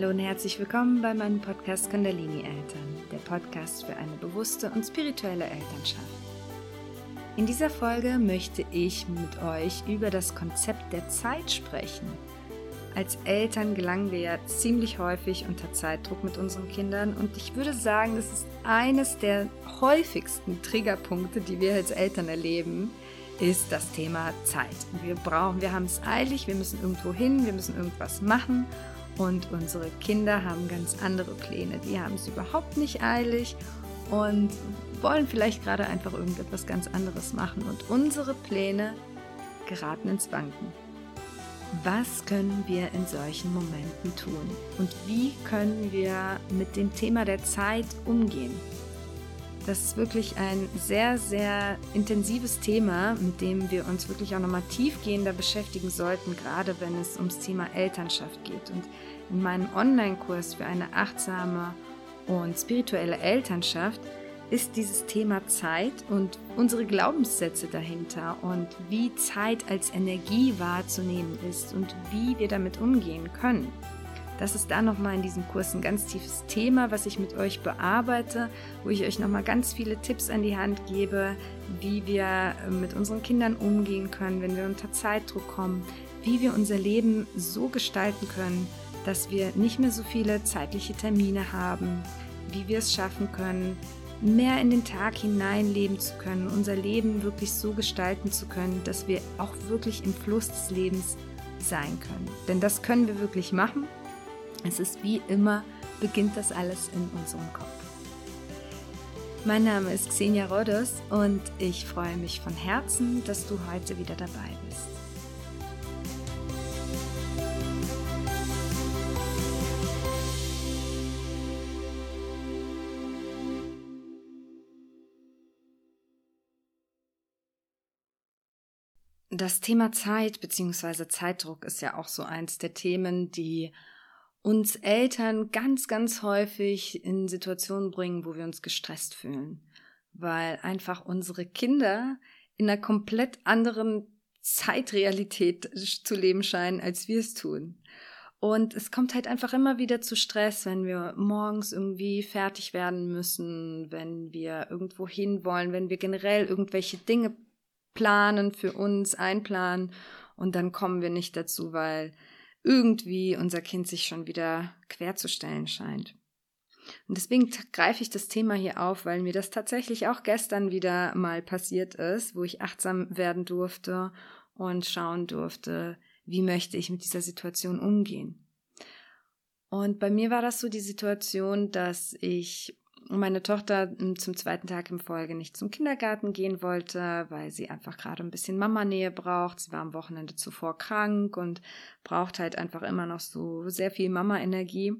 Hallo und herzlich willkommen bei meinem Podcast Kundalini Eltern, der Podcast für eine bewusste und spirituelle Elternschaft. In dieser Folge möchte ich mit euch über das Konzept der Zeit sprechen. Als Eltern gelangen wir ja ziemlich häufig unter Zeitdruck mit unseren Kindern und ich würde sagen, das ist eines der häufigsten Triggerpunkte, die wir als Eltern erleben, ist das Thema Zeit. Wir brauchen, wir haben es eilig, wir müssen irgendwo hin, wir müssen irgendwas machen und unsere Kinder haben ganz andere Pläne. Die haben es überhaupt nicht eilig und wollen vielleicht gerade einfach irgendetwas ganz anderes machen. Und unsere Pläne geraten ins Wanken. Was können wir in solchen Momenten tun? Und wie können wir mit dem Thema der Zeit umgehen? Das ist wirklich ein sehr, sehr intensives Thema, mit dem wir uns wirklich auch nochmal tiefgehender beschäftigen sollten, gerade wenn es ums Thema Elternschaft geht. Und in meinem Online-Kurs für eine achtsame und spirituelle Elternschaft ist dieses Thema Zeit und unsere Glaubenssätze dahinter und wie Zeit als Energie wahrzunehmen ist und wie wir damit umgehen können. Das ist da nochmal in diesem Kurs ein ganz tiefes Thema, was ich mit euch bearbeite, wo ich euch nochmal ganz viele Tipps an die Hand gebe, wie wir mit unseren Kindern umgehen können, wenn wir unter Zeitdruck kommen, wie wir unser Leben so gestalten können, dass wir nicht mehr so viele zeitliche Termine haben, wie wir es schaffen können, mehr in den Tag hineinleben zu können, unser Leben wirklich so gestalten zu können, dass wir auch wirklich im Fluss des Lebens sein können. Denn das können wir wirklich machen es ist wie immer, beginnt das alles in unserem Kopf. Mein Name ist Xenia Rodos und ich freue mich von Herzen, dass du heute wieder dabei bist. Das Thema Zeit bzw. Zeitdruck ist ja auch so eins der Themen, die uns Eltern ganz, ganz häufig in Situationen bringen, wo wir uns gestresst fühlen, weil einfach unsere Kinder in einer komplett anderen Zeitrealität zu leben scheinen, als wir es tun. Und es kommt halt einfach immer wieder zu Stress, wenn wir morgens irgendwie fertig werden müssen, wenn wir irgendwo hin wollen, wenn wir generell irgendwelche Dinge planen für uns, einplanen und dann kommen wir nicht dazu, weil irgendwie unser Kind sich schon wieder querzustellen scheint. Und deswegen greife ich das Thema hier auf, weil mir das tatsächlich auch gestern wieder mal passiert ist, wo ich achtsam werden durfte und schauen durfte, wie möchte ich mit dieser Situation umgehen. Und bei mir war das so die Situation, dass ich meine Tochter hm, zum zweiten Tag im Folge nicht zum Kindergarten gehen wollte, weil sie einfach gerade ein bisschen Mama-Nähe braucht. Sie war am Wochenende zuvor krank und braucht halt einfach immer noch so sehr viel Mama-Energie.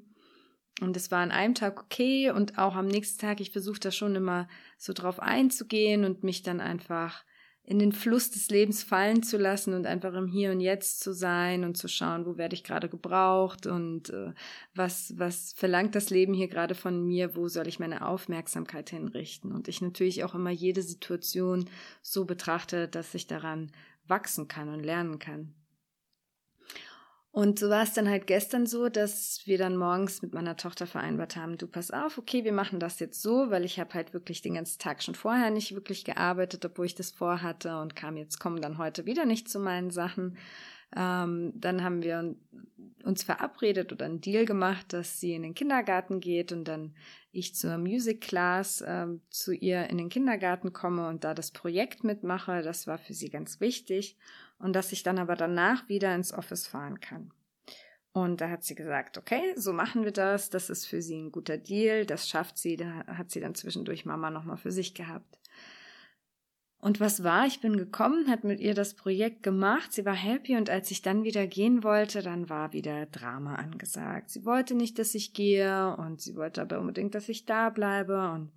Und es war an einem Tag okay und auch am nächsten Tag, ich versuche da schon immer so drauf einzugehen und mich dann einfach in den Fluss des Lebens fallen zu lassen und einfach im Hier und Jetzt zu sein und zu schauen, wo werde ich gerade gebraucht und äh, was, was verlangt das Leben hier gerade von mir, wo soll ich meine Aufmerksamkeit hinrichten. Und ich natürlich auch immer jede Situation so betrachte, dass ich daran wachsen kann und lernen kann. Und so war es dann halt gestern so, dass wir dann morgens mit meiner Tochter vereinbart haben, du pass auf, okay, wir machen das jetzt so, weil ich habe halt wirklich den ganzen Tag schon vorher nicht wirklich gearbeitet, obwohl ich das vorhatte und kam jetzt, kommen dann heute wieder nicht zu meinen Sachen. Ähm, dann haben wir uns verabredet oder einen Deal gemacht, dass sie in den Kindergarten geht und dann ich zur Music Class äh, zu ihr in den Kindergarten komme und da das Projekt mitmache. Das war für sie ganz wichtig und dass ich dann aber danach wieder ins Office fahren kann. Und da hat sie gesagt, okay, so machen wir das, das ist für sie ein guter Deal, das schafft sie, da hat sie dann zwischendurch Mama nochmal für sich gehabt. Und was war? Ich bin gekommen, hat mit ihr das Projekt gemacht, sie war happy und als ich dann wieder gehen wollte, dann war wieder Drama angesagt. Sie wollte nicht, dass ich gehe und sie wollte aber unbedingt, dass ich da bleibe und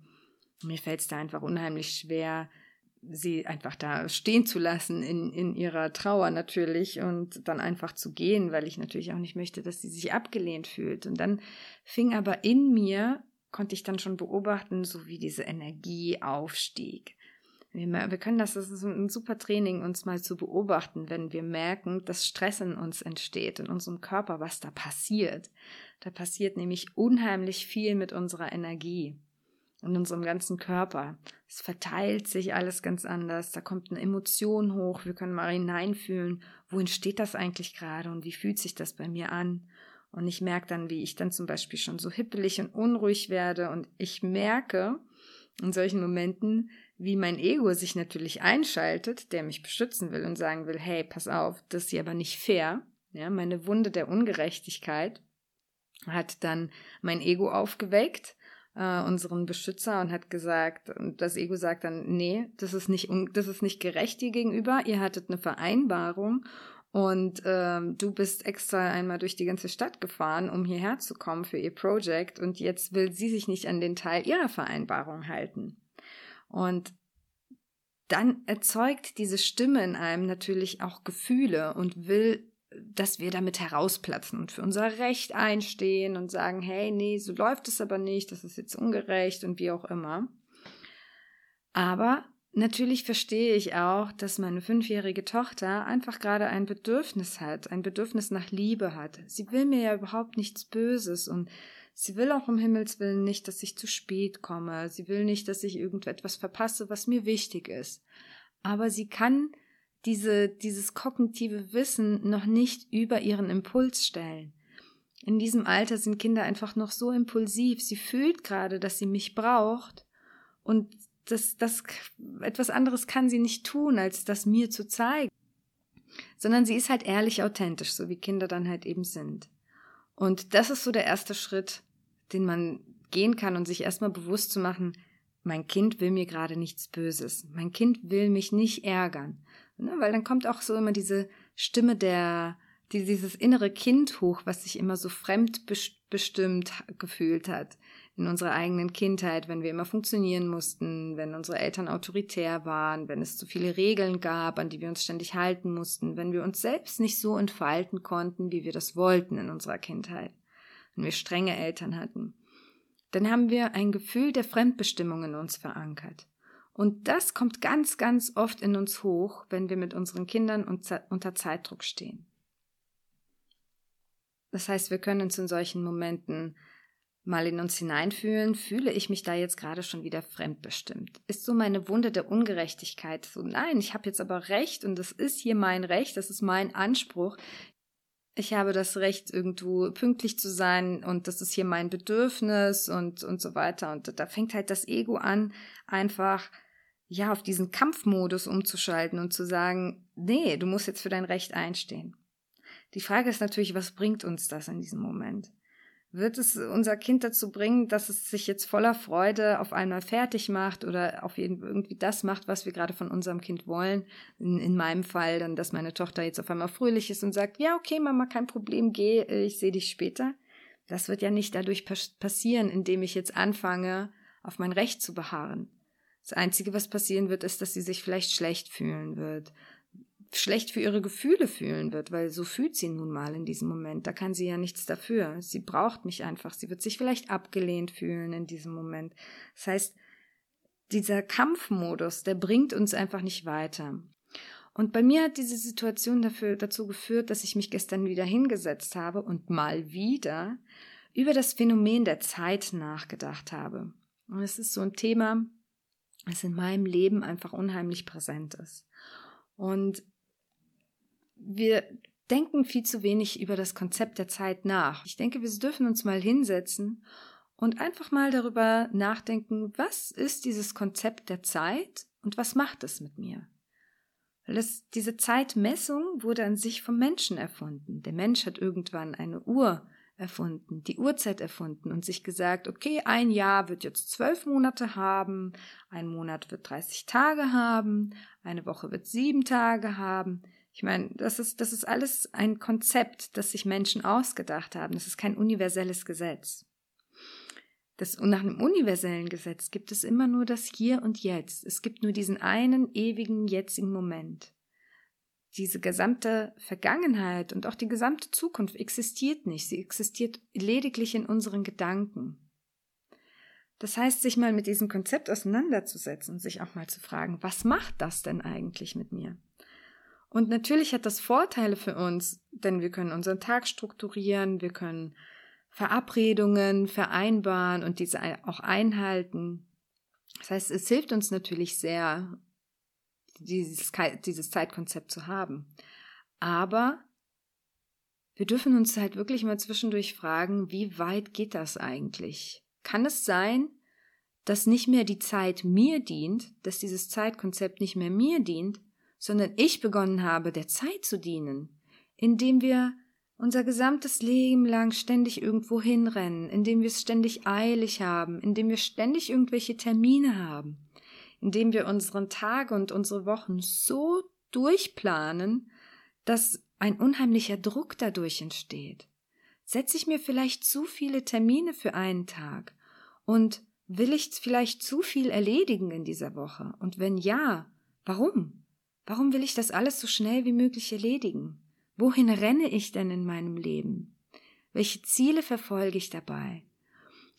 mir fällt es da einfach unheimlich schwer, sie einfach da stehen zu lassen in, in ihrer Trauer natürlich und dann einfach zu gehen, weil ich natürlich auch nicht möchte, dass sie sich abgelehnt fühlt. Und dann fing aber in mir, konnte ich dann schon beobachten, so wie diese Energie aufstieg. Wir, wir können das, das ist ein super Training, uns mal zu beobachten, wenn wir merken, dass Stress in uns entsteht, in unserem Körper, was da passiert. Da passiert nämlich unheimlich viel mit unserer Energie in unserem ganzen Körper. Es verteilt sich alles ganz anders. Da kommt eine Emotion hoch. Wir können mal hineinfühlen, wohin steht das eigentlich gerade und wie fühlt sich das bei mir an? Und ich merke dann, wie ich dann zum Beispiel schon so hippelig und unruhig werde. Und ich merke in solchen Momenten, wie mein Ego sich natürlich einschaltet, der mich beschützen will und sagen will, hey, pass auf, das ist hier aber nicht fair. Ja, meine Wunde der Ungerechtigkeit hat dann mein Ego aufgeweckt, äh, unseren Beschützer, und hat gesagt, das Ego sagt dann, nee, das ist nicht, das ist nicht gerecht dir gegenüber, ihr hattet eine Vereinbarung und ähm, du bist extra einmal durch die ganze Stadt gefahren, um hierher zu kommen für ihr Projekt und jetzt will sie sich nicht an den Teil ihrer Vereinbarung halten. Und dann erzeugt diese Stimme in einem natürlich auch Gefühle und will, dass wir damit herausplatzen und für unser Recht einstehen und sagen, hey, nee, so läuft es aber nicht, das ist jetzt ungerecht und wie auch immer. Aber natürlich verstehe ich auch, dass meine fünfjährige Tochter einfach gerade ein Bedürfnis hat, ein Bedürfnis nach Liebe hat. Sie will mir ja überhaupt nichts Böses und Sie will auch um Himmels willen nicht, dass ich zu spät komme. Sie will nicht, dass ich irgendetwas verpasse, was mir wichtig ist. Aber sie kann diese, dieses kognitive Wissen noch nicht über ihren Impuls stellen. In diesem Alter sind Kinder einfach noch so impulsiv. Sie fühlt gerade, dass sie mich braucht und das, das, etwas anderes kann sie nicht tun, als das mir zu zeigen. Sondern sie ist halt ehrlich authentisch, so wie Kinder dann halt eben sind. Und das ist so der erste Schritt, den man gehen kann und sich erstmal bewusst zu machen, mein Kind will mir gerade nichts Böses. Mein Kind will mich nicht ärgern. Ne, weil dann kommt auch so immer diese Stimme der, die, dieses innere Kind hoch, was sich immer so fremdbestimmt gefühlt hat in unserer eigenen Kindheit, wenn wir immer funktionieren mussten, wenn unsere Eltern autoritär waren, wenn es zu viele Regeln gab, an die wir uns ständig halten mussten, wenn wir uns selbst nicht so entfalten konnten, wie wir das wollten in unserer Kindheit, wenn wir strenge Eltern hatten, dann haben wir ein Gefühl der Fremdbestimmung in uns verankert. Und das kommt ganz, ganz oft in uns hoch, wenn wir mit unseren Kindern unter Zeitdruck stehen. Das heißt, wir können uns in solchen Momenten mal in uns hineinfühlen, fühle ich mich da jetzt gerade schon wieder fremdbestimmt? Ist so meine Wunde der Ungerechtigkeit so, nein, ich habe jetzt aber Recht und das ist hier mein Recht, das ist mein Anspruch. Ich habe das Recht, irgendwo pünktlich zu sein und das ist hier mein Bedürfnis und, und so weiter. Und da fängt halt das Ego an, einfach ja, auf diesen Kampfmodus umzuschalten und zu sagen, nee, du musst jetzt für dein Recht einstehen. Die Frage ist natürlich, was bringt uns das in diesem Moment? Wird es unser Kind dazu bringen, dass es sich jetzt voller Freude auf einmal fertig macht oder auf jeden irgendwie das macht, was wir gerade von unserem Kind wollen? In, in meinem Fall dann, dass meine Tochter jetzt auf einmal fröhlich ist und sagt, ja, okay, Mama, kein Problem, geh, ich sehe dich später. Das wird ja nicht dadurch passieren, indem ich jetzt anfange, auf mein Recht zu beharren. Das Einzige, was passieren wird, ist, dass sie sich vielleicht schlecht fühlen wird schlecht für ihre Gefühle fühlen wird, weil so fühlt sie nun mal in diesem Moment. Da kann sie ja nichts dafür. Sie braucht mich einfach. Sie wird sich vielleicht abgelehnt fühlen in diesem Moment. Das heißt, dieser Kampfmodus, der bringt uns einfach nicht weiter. Und bei mir hat diese Situation dafür, dazu geführt, dass ich mich gestern wieder hingesetzt habe und mal wieder über das Phänomen der Zeit nachgedacht habe. Und es ist so ein Thema, das in meinem Leben einfach unheimlich präsent ist. Und wir denken viel zu wenig über das Konzept der Zeit nach. Ich denke, wir dürfen uns mal hinsetzen und einfach mal darüber nachdenken, was ist dieses Konzept der Zeit und was macht es mit mir? Weil diese Zeitmessung wurde an sich vom Menschen erfunden. Der Mensch hat irgendwann eine Uhr erfunden, die Uhrzeit erfunden und sich gesagt, okay, ein Jahr wird jetzt zwölf Monate haben, ein Monat wird 30 Tage haben, eine Woche wird sieben Tage haben. Ich meine, das ist, das ist alles ein Konzept, das sich Menschen ausgedacht haben. Das ist kein universelles Gesetz. Das, und nach einem universellen Gesetz gibt es immer nur das Hier und Jetzt. Es gibt nur diesen einen ewigen jetzigen Moment. Diese gesamte Vergangenheit und auch die gesamte Zukunft existiert nicht. Sie existiert lediglich in unseren Gedanken. Das heißt, sich mal mit diesem Konzept auseinanderzusetzen und sich auch mal zu fragen, was macht das denn eigentlich mit mir? Und natürlich hat das Vorteile für uns, denn wir können unseren Tag strukturieren, wir können Verabredungen vereinbaren und diese auch einhalten. Das heißt, es hilft uns natürlich sehr, dieses, dieses Zeitkonzept zu haben. Aber wir dürfen uns halt wirklich mal zwischendurch fragen, wie weit geht das eigentlich? Kann es sein, dass nicht mehr die Zeit mir dient, dass dieses Zeitkonzept nicht mehr mir dient, sondern ich begonnen habe, der Zeit zu dienen, indem wir unser gesamtes Leben lang ständig irgendwo hinrennen, indem wir es ständig eilig haben, indem wir ständig irgendwelche Termine haben, indem wir unseren Tage und unsere Wochen so durchplanen, dass ein unheimlicher Druck dadurch entsteht. Setze ich mir vielleicht zu viele Termine für einen Tag und will ich vielleicht zu viel erledigen in dieser Woche? Und wenn ja, warum? Warum will ich das alles so schnell wie möglich erledigen? Wohin renne ich denn in meinem Leben? Welche Ziele verfolge ich dabei?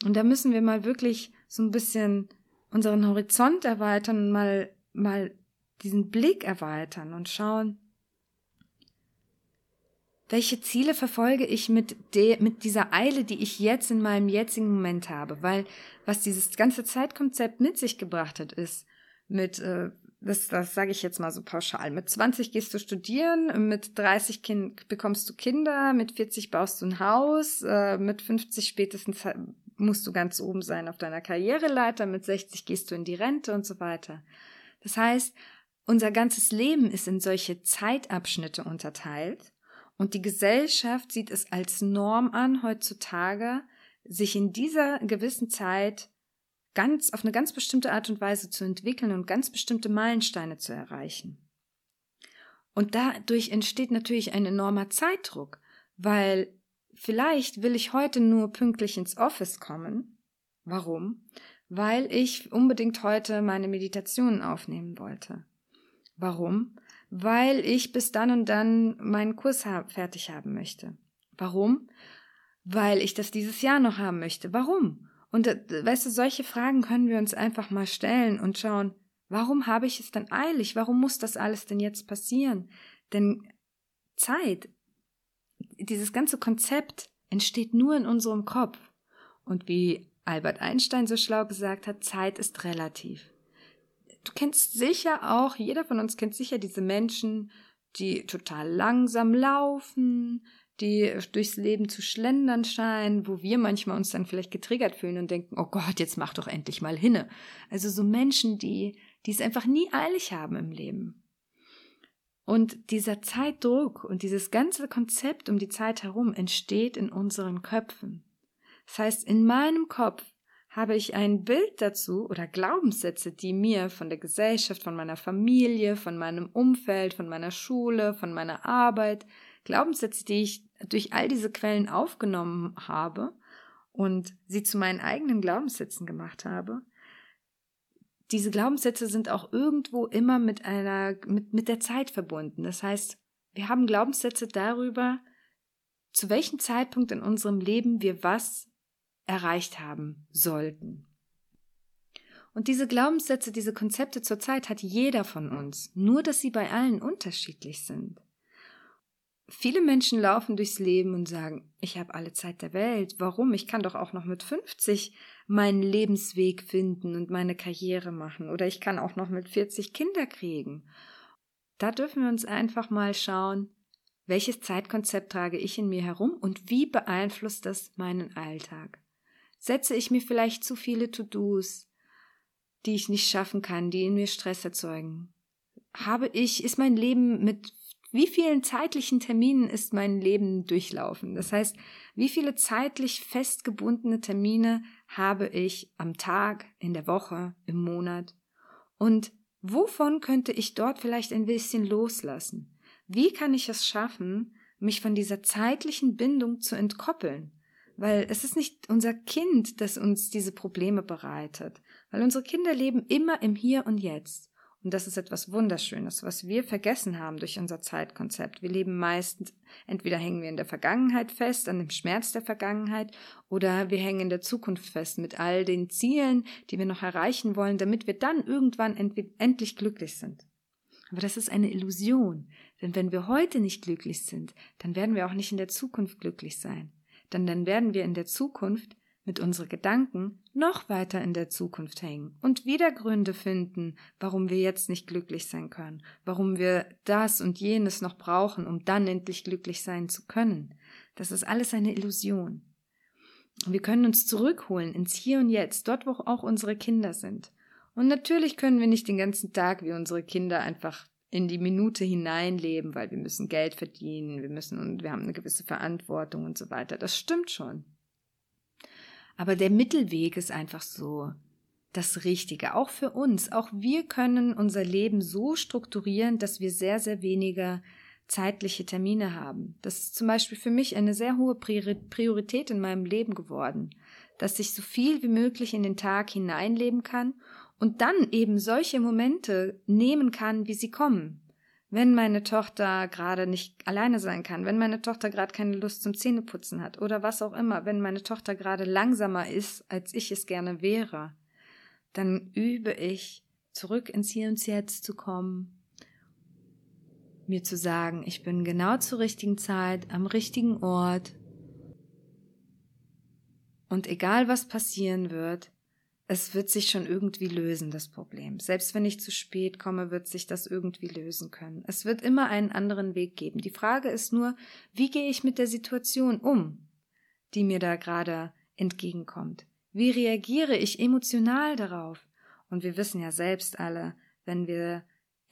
Und da müssen wir mal wirklich so ein bisschen unseren Horizont erweitern und mal, mal diesen Blick erweitern und schauen, welche Ziele verfolge ich mit, de, mit dieser Eile, die ich jetzt in meinem jetzigen Moment habe? Weil was dieses ganze Zeitkonzept mit sich gebracht hat, ist mit äh, das, das sage ich jetzt mal so pauschal. Mit 20 gehst du studieren, mit 30 kind, bekommst du Kinder, mit 40 baust du ein Haus, äh, mit 50 spätestens musst du ganz oben sein auf deiner Karriereleiter, mit 60 gehst du in die Rente und so weiter. Das heißt, unser ganzes Leben ist in solche Zeitabschnitte unterteilt und die Gesellschaft sieht es als Norm an, heutzutage sich in dieser gewissen Zeit ganz auf eine ganz bestimmte Art und Weise zu entwickeln und ganz bestimmte Meilensteine zu erreichen. Und dadurch entsteht natürlich ein enormer Zeitdruck, weil vielleicht will ich heute nur pünktlich ins Office kommen. Warum? Weil ich unbedingt heute meine Meditationen aufnehmen wollte. Warum? Weil ich bis dann und dann meinen Kurs fertig haben möchte. Warum? Weil ich das dieses Jahr noch haben möchte. Warum? Und äh, weißt du, solche Fragen können wir uns einfach mal stellen und schauen, warum habe ich es denn eilig? Warum muss das alles denn jetzt passieren? Denn Zeit, dieses ganze Konzept entsteht nur in unserem Kopf. Und wie Albert Einstein so schlau gesagt hat, Zeit ist relativ. Du kennst sicher auch, jeder von uns kennt sicher diese Menschen, die total langsam laufen, die durchs Leben zu schlendern scheinen, wo wir manchmal uns dann vielleicht getriggert fühlen und denken, oh Gott, jetzt mach doch endlich mal hinne. Also so Menschen, die, die es einfach nie eilig haben im Leben. Und dieser Zeitdruck und dieses ganze Konzept um die Zeit herum entsteht in unseren Köpfen. Das heißt, in meinem Kopf habe ich ein Bild dazu oder Glaubenssätze, die mir von der Gesellschaft, von meiner Familie, von meinem Umfeld, von meiner Schule, von meiner Arbeit, Glaubenssätze, die ich durch all diese Quellen aufgenommen habe und sie zu meinen eigenen Glaubenssätzen gemacht habe, diese Glaubenssätze sind auch irgendwo immer mit einer, mit, mit der Zeit verbunden. Das heißt, wir haben Glaubenssätze darüber, zu welchem Zeitpunkt in unserem Leben wir was erreicht haben sollten. Und diese Glaubenssätze, diese Konzepte zur Zeit hat jeder von uns, nur dass sie bei allen unterschiedlich sind. Viele Menschen laufen durchs Leben und sagen, ich habe alle Zeit der Welt. Warum? Ich kann doch auch noch mit 50 meinen Lebensweg finden und meine Karriere machen. Oder ich kann auch noch mit 40 Kinder kriegen. Da dürfen wir uns einfach mal schauen, welches Zeitkonzept trage ich in mir herum und wie beeinflusst das meinen Alltag? Setze ich mir vielleicht zu viele To-Dos, die ich nicht schaffen kann, die in mir Stress erzeugen? Habe ich, ist mein Leben mit wie vielen zeitlichen Terminen ist mein Leben durchlaufen? Das heißt, wie viele zeitlich festgebundene Termine habe ich am Tag, in der Woche, im Monat? Und wovon könnte ich dort vielleicht ein bisschen loslassen? Wie kann ich es schaffen, mich von dieser zeitlichen Bindung zu entkoppeln? Weil es ist nicht unser Kind, das uns diese Probleme bereitet, weil unsere Kinder leben immer im Hier und Jetzt. Und das ist etwas Wunderschönes, was wir vergessen haben durch unser Zeitkonzept. Wir leben meistens, entweder hängen wir in der Vergangenheit fest, an dem Schmerz der Vergangenheit, oder wir hängen in der Zukunft fest mit all den Zielen, die wir noch erreichen wollen, damit wir dann irgendwann endlich glücklich sind. Aber das ist eine Illusion, denn wenn wir heute nicht glücklich sind, dann werden wir auch nicht in der Zukunft glücklich sein. Denn dann werden wir in der Zukunft mit unseren Gedanken noch weiter in der Zukunft hängen und wieder Gründe finden, warum wir jetzt nicht glücklich sein können, warum wir das und jenes noch brauchen, um dann endlich glücklich sein zu können. Das ist alles eine Illusion. Wir können uns zurückholen ins Hier und Jetzt, dort wo auch unsere Kinder sind. Und natürlich können wir nicht den ganzen Tag wie unsere Kinder einfach in die Minute hineinleben, weil wir müssen Geld verdienen, wir müssen und wir haben eine gewisse Verantwortung und so weiter. Das stimmt schon. Aber der Mittelweg ist einfach so das Richtige, auch für uns. Auch wir können unser Leben so strukturieren, dass wir sehr, sehr weniger zeitliche Termine haben. Das ist zum Beispiel für mich eine sehr hohe Priorität in meinem Leben geworden, dass ich so viel wie möglich in den Tag hineinleben kann und dann eben solche Momente nehmen kann, wie sie kommen wenn meine Tochter gerade nicht alleine sein kann, wenn meine Tochter gerade keine Lust zum Zähneputzen hat oder was auch immer, wenn meine Tochter gerade langsamer ist, als ich es gerne wäre, dann übe ich, zurück ins Hier und Jetzt zu kommen, mir zu sagen, ich bin genau zur richtigen Zeit, am richtigen Ort. Und egal was passieren wird, es wird sich schon irgendwie lösen, das Problem. Selbst wenn ich zu spät komme, wird sich das irgendwie lösen können. Es wird immer einen anderen Weg geben. Die Frage ist nur, wie gehe ich mit der Situation um, die mir da gerade entgegenkommt? Wie reagiere ich emotional darauf? Und wir wissen ja selbst alle, wenn wir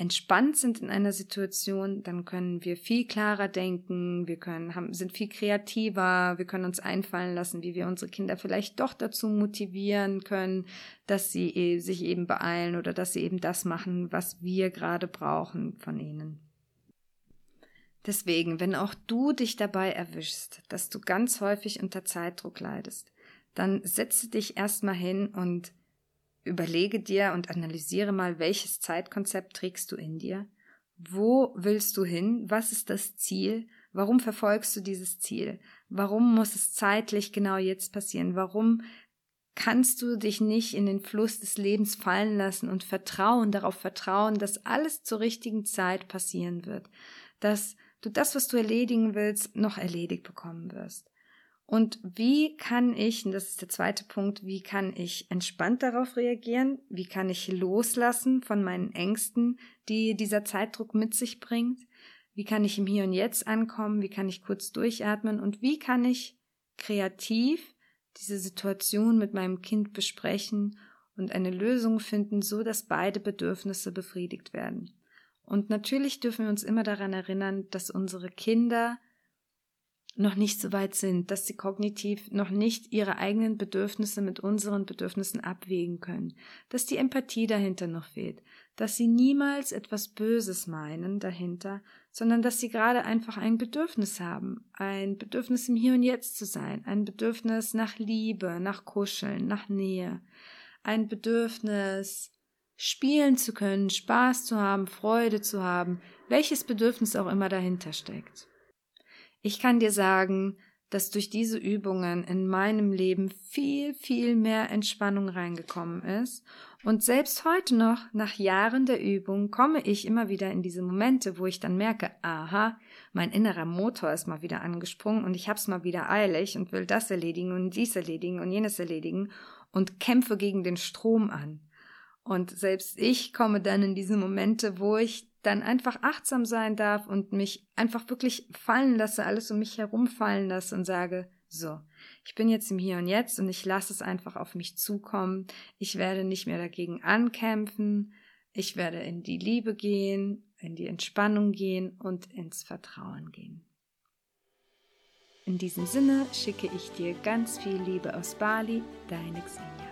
entspannt sind in einer Situation, dann können wir viel klarer denken, wir können, haben, sind viel kreativer, wir können uns einfallen lassen, wie wir unsere Kinder vielleicht doch dazu motivieren können, dass sie e, sich eben beeilen oder dass sie eben das machen, was wir gerade brauchen von ihnen. Deswegen, wenn auch du dich dabei erwischst, dass du ganz häufig unter Zeitdruck leidest, dann setze dich erstmal hin und Überlege dir und analysiere mal, welches Zeitkonzept trägst du in dir? Wo willst du hin? Was ist das Ziel? Warum verfolgst du dieses Ziel? Warum muss es zeitlich genau jetzt passieren? Warum kannst du dich nicht in den Fluss des Lebens fallen lassen und vertrauen, darauf vertrauen, dass alles zur richtigen Zeit passieren wird, dass du das, was du erledigen willst, noch erledigt bekommen wirst. Und wie kann ich, und das ist der zweite Punkt, wie kann ich entspannt darauf reagieren? Wie kann ich loslassen von meinen Ängsten, die dieser Zeitdruck mit sich bringt? Wie kann ich im Hier und Jetzt ankommen? Wie kann ich kurz durchatmen? Und wie kann ich kreativ diese Situation mit meinem Kind besprechen und eine Lösung finden, so dass beide Bedürfnisse befriedigt werden? Und natürlich dürfen wir uns immer daran erinnern, dass unsere Kinder noch nicht so weit sind, dass sie kognitiv noch nicht ihre eigenen Bedürfnisse mit unseren Bedürfnissen abwägen können, dass die Empathie dahinter noch fehlt, dass sie niemals etwas Böses meinen dahinter, sondern dass sie gerade einfach ein Bedürfnis haben, ein Bedürfnis im Hier und Jetzt zu sein, ein Bedürfnis nach Liebe, nach Kuscheln, nach Nähe, ein Bedürfnis spielen zu können, Spaß zu haben, Freude zu haben, welches Bedürfnis auch immer dahinter steckt. Ich kann dir sagen, dass durch diese Übungen in meinem Leben viel, viel mehr Entspannung reingekommen ist. Und selbst heute noch, nach Jahren der Übung, komme ich immer wieder in diese Momente, wo ich dann merke, aha, mein innerer Motor ist mal wieder angesprungen und ich hab's mal wieder eilig und will das erledigen und dies erledigen und jenes erledigen und kämpfe gegen den Strom an. Und selbst ich komme dann in diese Momente, wo ich dann einfach achtsam sein darf und mich einfach wirklich fallen lasse, alles um mich herum fallen lasse und sage, so, ich bin jetzt im Hier und Jetzt und ich lasse es einfach auf mich zukommen. Ich werde nicht mehr dagegen ankämpfen. Ich werde in die Liebe gehen, in die Entspannung gehen und ins Vertrauen gehen. In diesem Sinne schicke ich dir ganz viel Liebe aus Bali, deine Xenia.